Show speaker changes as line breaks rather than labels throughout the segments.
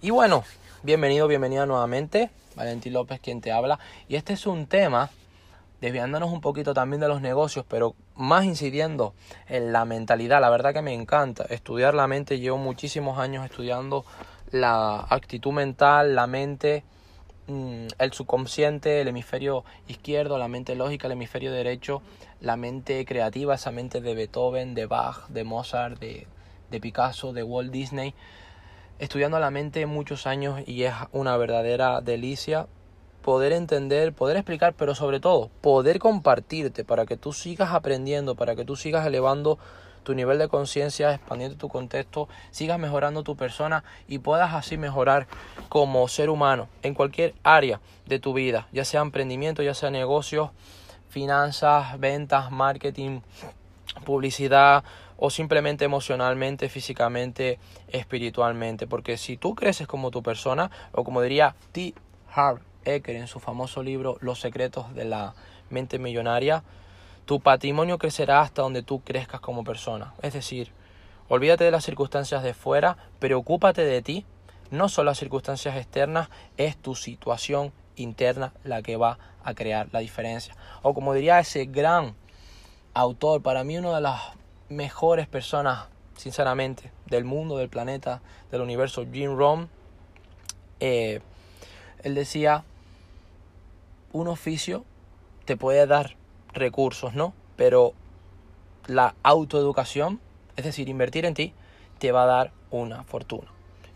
Y bueno, bienvenido, bienvenida nuevamente. Valentín López quien te habla. Y este es un tema, desviándonos un poquito también de los negocios, pero más incidiendo en la mentalidad. La verdad que me encanta estudiar la mente. Llevo muchísimos años estudiando la actitud mental, la mente, el subconsciente, el hemisferio izquierdo, la mente lógica, el hemisferio derecho, la mente creativa, esa mente de Beethoven, de Bach, de Mozart, de, de Picasso, de Walt Disney estudiando la mente muchos años y es una verdadera delicia poder entender, poder explicar, pero sobre todo poder compartirte para que tú sigas aprendiendo, para que tú sigas elevando tu nivel de conciencia, expandiendo tu contexto, sigas mejorando tu persona y puedas así mejorar como ser humano en cualquier área de tu vida, ya sea emprendimiento, ya sea negocios, finanzas, ventas, marketing, publicidad, o simplemente emocionalmente, físicamente, espiritualmente. Porque si tú creces como tu persona, o como diría T. Harv Eker en su famoso libro Los secretos de la mente millonaria, tu patrimonio crecerá hasta donde tú crezcas como persona. Es decir, olvídate de las circunstancias de fuera, preocúpate de ti. No son las circunstancias externas, es tu situación interna la que va a crear la diferencia. O como diría ese gran autor, para mí uno de las mejores personas, sinceramente, del mundo, del planeta, del universo, Jim Rohn, eh, él decía, un oficio te puede dar recursos, ¿no? Pero la autoeducación, es decir, invertir en ti, te va a dar una fortuna.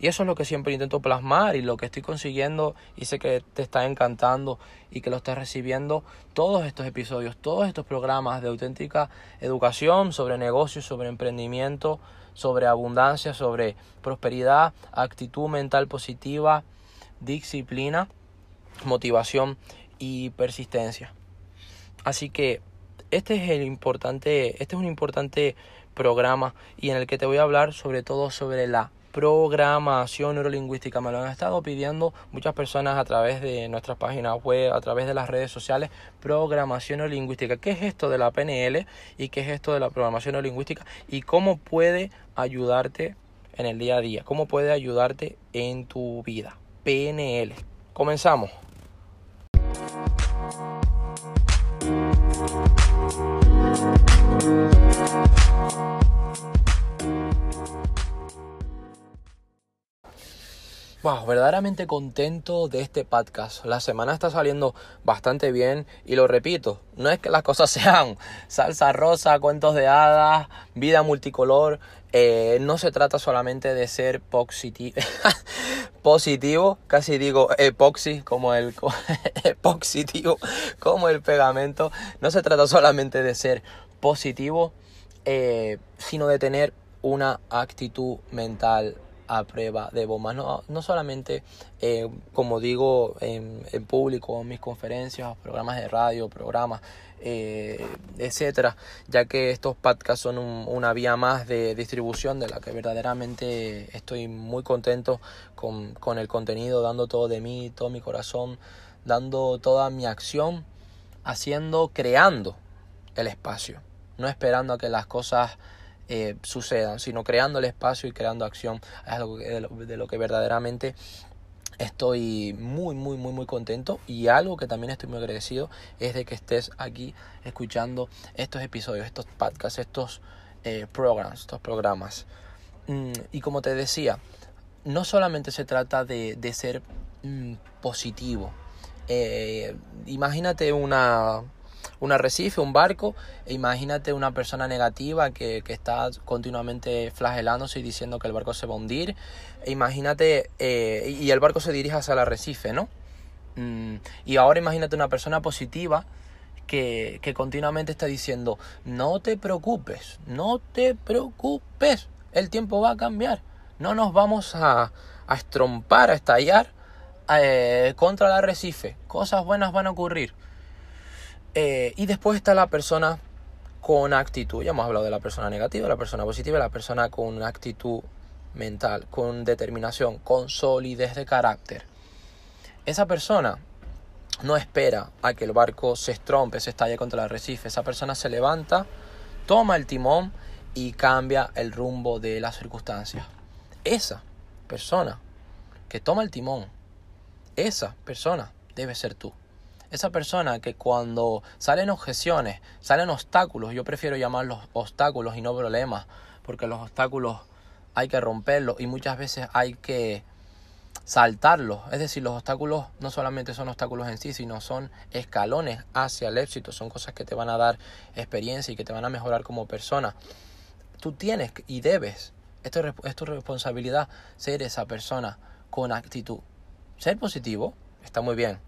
Y eso es lo que siempre intento plasmar y lo que estoy consiguiendo y sé que te está encantando y que lo estás recibiendo todos estos episodios, todos estos programas de auténtica educación sobre negocios, sobre emprendimiento, sobre abundancia, sobre prosperidad, actitud mental positiva, disciplina, motivación y persistencia. Así que este es el importante, este es un importante programa y en el que te voy a hablar sobre todo sobre la programación neurolingüística. Me lo han estado pidiendo muchas personas a través de nuestras páginas web, a través de las redes sociales. Programación neurolingüística. ¿Qué es esto de la PNL y qué es esto de la programación neurolingüística y cómo puede ayudarte en el día a día? ¿Cómo puede ayudarte en tu vida? PNL. Comenzamos. Wow, verdaderamente contento de este podcast. La semana está saliendo bastante bien y lo repito, no es que las cosas sean salsa rosa, cuentos de hadas, vida multicolor. Eh, no se trata solamente de ser positivo, casi digo epoxi como el positivo como el pegamento. No se trata solamente de ser positivo, eh, sino de tener una actitud mental a prueba de bombas. No, no solamente, eh, como digo, en, público, en mis conferencias, programas de radio, programas, eh, etcétera, ya que estos podcasts son una vía más de distribución de la que verdaderamente estoy muy contento con, con el contenido, dando todo de mí, todo mi corazón, dando toda mi acción, haciendo, creando el espacio, no esperando a que las cosas eh, sucedan, sino creando el espacio y creando acción. Es algo de lo, que verdaderamente estoy muy, muy, muy, muy contento. Y algo que también estoy muy agradecido es de que estés aquí escuchando estos episodios, estos podcasts, estos eh, programas, estos programas. Mm, y como te decía, no solamente se trata de, de ser mm, positivo. Eh, imagínate una, un arrecife, un barco, e imagínate una persona negativa que, que, está continuamente flagelándose y diciendo que el barco se va a hundir, e imagínate, eh, y el barco se dirige hacia el arrecife, ¿no? Mm, y ahora imagínate una persona positiva que, que continuamente está diciendo, no te preocupes, no te preocupes, el tiempo va a cambiar, no nos vamos a, a estrompar, a estallar eh, contra el arrecife, cosas buenas van a ocurrir. Eh, y después está la persona con actitud. Ya hemos hablado de la persona negativa, la persona positiva, la persona con actitud mental, con determinación, con solidez de carácter. Esa persona no espera a que el barco se estrompe, se estalle contra el arrecife. Esa persona se levanta toma el timón y cambia el rumbo de las circunstancias. Esa persona que toma el timón, esa persona debe ser tú. Esa persona que cuando salen objeciones, salen obstáculos, yo prefiero llamarlos obstáculos y no problemas, porque los obstáculos hay que romperlos y muchas veces hay que saltarlos. Es decir, los obstáculos no solamente son obstáculos en sí, sino son escalones hacia el éxito, son cosas que te van a dar experiencia y que te van a mejorar como persona. Tú tienes y debes, es, tu responsabilidad, ser esa persona con actitud. Ser positivo está muy bien,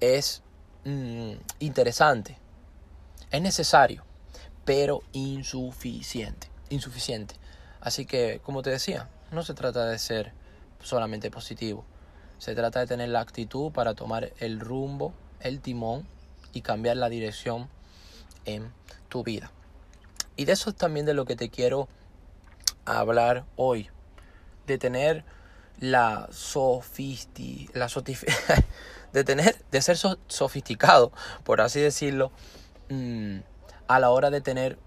es mm, interesante, es necesario, pero insuficiente, insuficiente. Así que, como te decía, no se trata de ser solamente positivo, se trata de tener la actitud para tomar el rumbo, el timón y cambiar la dirección en tu vida. Y de eso es también de lo que te quiero hablar hoy, de tener la sofisti, la de tener, de ser sofisticado, por así decirlo, mm, a la hora de tener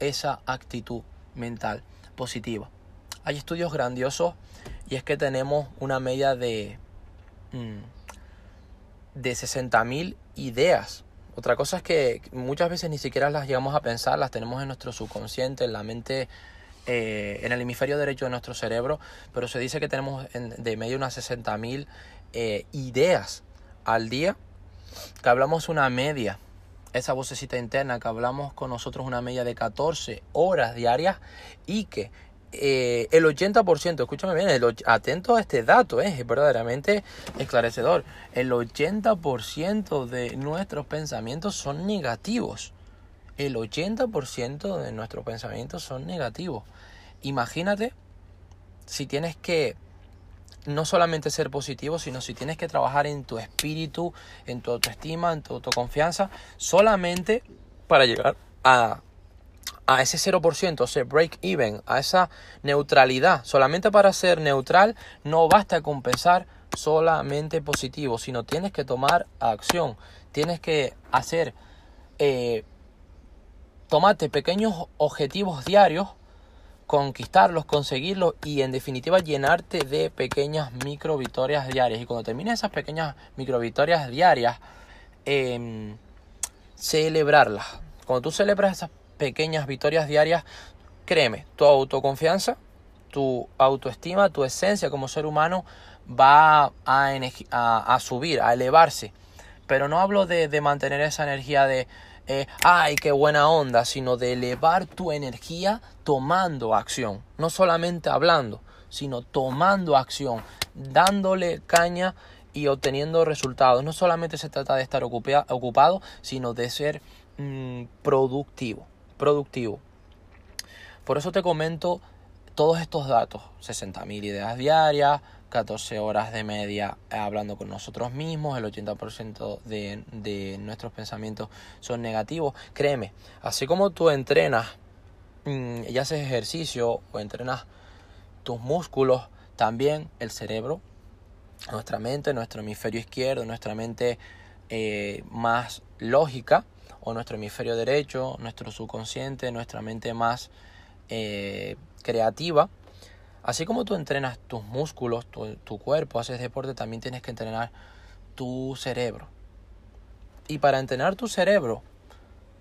esa actitud mental positiva. Hay estudios grandiosos y es que tenemos una media de, mm, de 60.000 ideas. Otra cosa es que muchas veces ni siquiera las llegamos a pensar, las tenemos en nuestro subconsciente, en la mente, eh, en el hemisferio derecho de nuestro cerebro, pero se dice que tenemos de media unas 60.000 eh, ideas al día, que hablamos una media, esa vocecita interna, que hablamos con nosotros una media de 14 horas diarias y que eh, el 80%, escúchame bien, atento a este dato, eh, es verdaderamente esclarecedor, el 80% de nuestros pensamientos son negativos. El 80% de nuestros pensamientos son negativos. Imagínate si tienes que no solamente ser positivo, sino si tienes que trabajar en tu espíritu, en tu autoestima, en tu autoconfianza, solamente para llegar a, a ese 0%, ese break even, a esa neutralidad. Solamente para ser neutral no basta con pensar solamente positivo, sino tienes que tomar acción, tienes que hacer, eh, tomarte pequeños objetivos diarios conquistarlos, conseguirlos y en definitiva llenarte de pequeñas micro victorias diarias. Y cuando termines esas pequeñas micro victorias diarias, em, celebrarlas. Cuando tú celebras esas pequeñas victorias diarias, créeme, tu autoconfianza, tu autoestima, tu esencia como ser humano va a, a, subir, a elevarse. Pero no hablo de, de mantener esa energía de eh, ay, qué buena onda, sino de elevar tu energía tomando acción, no solamente hablando, sino tomando acción, dándole caña y obteniendo resultados. No solamente se trata de estar ocupado, sino de ser mm, productivo, productivo. Por eso te comento todos estos datos, 60.000 ideas diarias, 14 horas de media hablando con nosotros mismos, el 80% de, de nuestros pensamientos son negativos. Créeme, así como tú entrenas mm, y haces ejercicio o entrenas tus músculos, también el cerebro, nuestra mente, nuestro hemisferio izquierdo, nuestra mente eh, más lógica, o nuestro hemisferio derecho, nuestro subconsciente, nuestra mente más eh, creativa, Así como tú entrenas tus músculos, tu, cuerpo, haces deporte, también tienes que entrenar tu cerebro. Y para entrenar tu cerebro,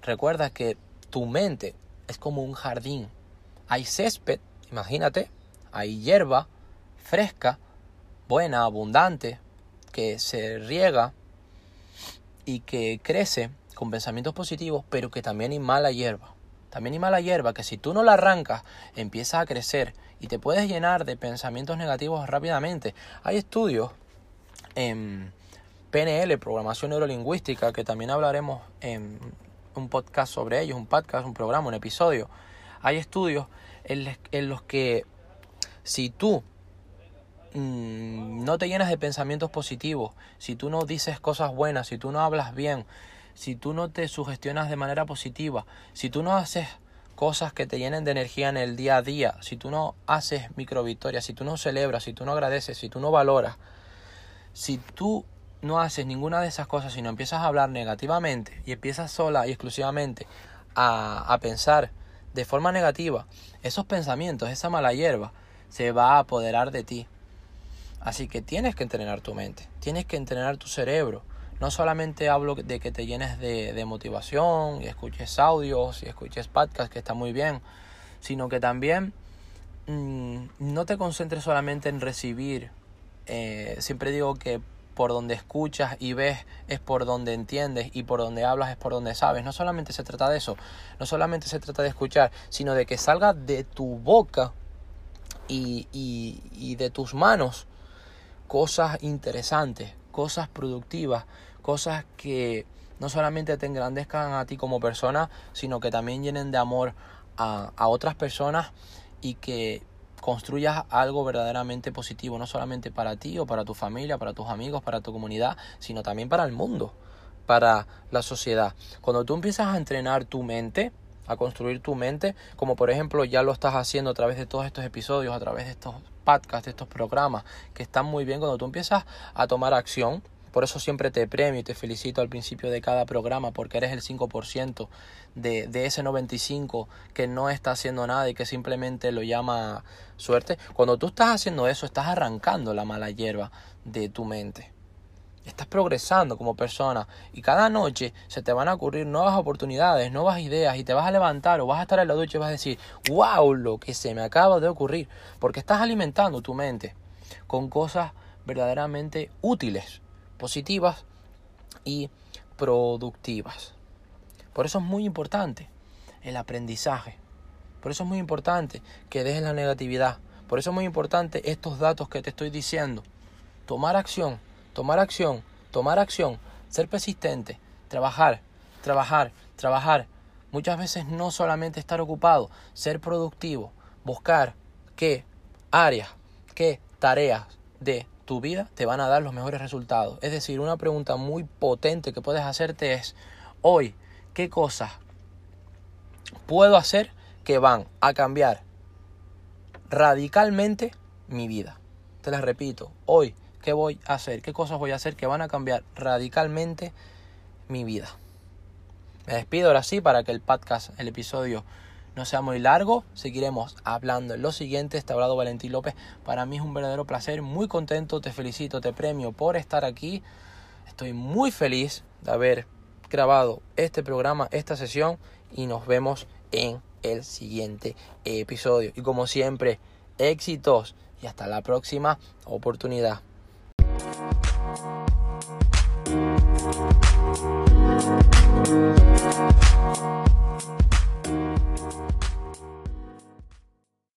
recuerda que tu mente es como un jardín. Hay césped, imagínate, hay hierba fresca, buena, abundante, que se riega y que crece con pensamientos positivos, pero que también hay mala hierba. También hay mala hierba que si tú no la arrancas, empieza a crecer y te puedes llenar de pensamientos negativos rápidamente. Hay estudios en PNL, programación neurolingüística, que también hablaremos en un podcast sobre ellos, un podcast, un programa, un episodio. Hay estudios en, los que si tú mm, no te llenas de pensamientos positivos, si tú no dices cosas buenas, si tú no hablas bien, si tú no te sugestionas de manera positiva, si tú no haces cosas que te llenen de energía en el día a día, si tú no haces micro victorias, si tú no celebras, si tú no agradeces, si tú no valoras, si tú no haces ninguna de esas cosas, sino empiezas a hablar negativamente y empiezas sola y exclusivamente a, a pensar de forma negativa, esos pensamientos, esa mala hierba, se va a apoderar de ti. Así que tienes que entrenar tu mente, tienes que entrenar tu cerebro. No solamente hablo de que te llenes de, motivación y escuches audios y escuches podcasts, que está muy bien, sino que también mm, no te concentres solamente en recibir. Eh, siempre digo que por donde escuchas y ves es por donde entiendes y por donde hablas es por donde sabes. No solamente se trata de eso, no solamente se trata de escuchar, sino de que salga de tu boca y, de tus manos cosas interesantes, cosas productivas, cosas que no solamente te engrandezcan a ti como persona, sino que también llenen de amor a, a otras personas y que construyas algo verdaderamente positivo, no solamente para ti o para tu familia, para tus amigos, para tu comunidad, sino también para el mundo, para la sociedad. Cuando tú empiezas a entrenar tu mente, a construir tu mente, como por ejemplo ya lo estás haciendo a través de todos estos episodios, a través de estos podcasts, de estos programas, que están muy bien, cuando tú empiezas a tomar acción, por eso siempre te premio y te felicito al principio de cada programa porque eres el 5% de, de ese 95% que no está haciendo nada y que simplemente lo llama suerte. Cuando tú estás haciendo eso, estás arrancando la mala hierba de tu mente. Estás progresando como persona y cada noche se te van a ocurrir nuevas oportunidades, nuevas ideas y te vas a levantar o vas a estar en la ducha y vas a decir, wow, lo que se me acaba de ocurrir, porque estás alimentando tu mente con cosas verdaderamente útiles positivas y productivas. Por eso es muy importante el aprendizaje. Por eso es muy importante que dejes la negatividad. Por eso es muy importante estos datos que te estoy diciendo. Tomar acción, tomar acción, tomar acción, ser persistente, trabajar, trabajar, trabajar. Muchas veces no solamente estar ocupado, ser productivo, buscar qué áreas, qué tareas de tu vida te van a dar los mejores resultados. Es decir, una pregunta muy potente que puedes hacerte es, hoy, ¿qué cosas puedo hacer que van a cambiar radicalmente mi vida? Te las repito, hoy, ¿qué voy a hacer? ¿Qué cosas voy a hacer que van a cambiar radicalmente mi vida? Me despido ahora sí para que el podcast, el episodio no sea muy largo, seguiremos hablando en lo siguiente. Este hablado Valentín López. Para mí es un verdadero placer, muy contento, te felicito, te premio por estar aquí. Estoy muy feliz de haber grabado este programa, esta sesión y nos vemos en el siguiente episodio. Y como siempre, éxitos y hasta la próxima oportunidad. Thank you.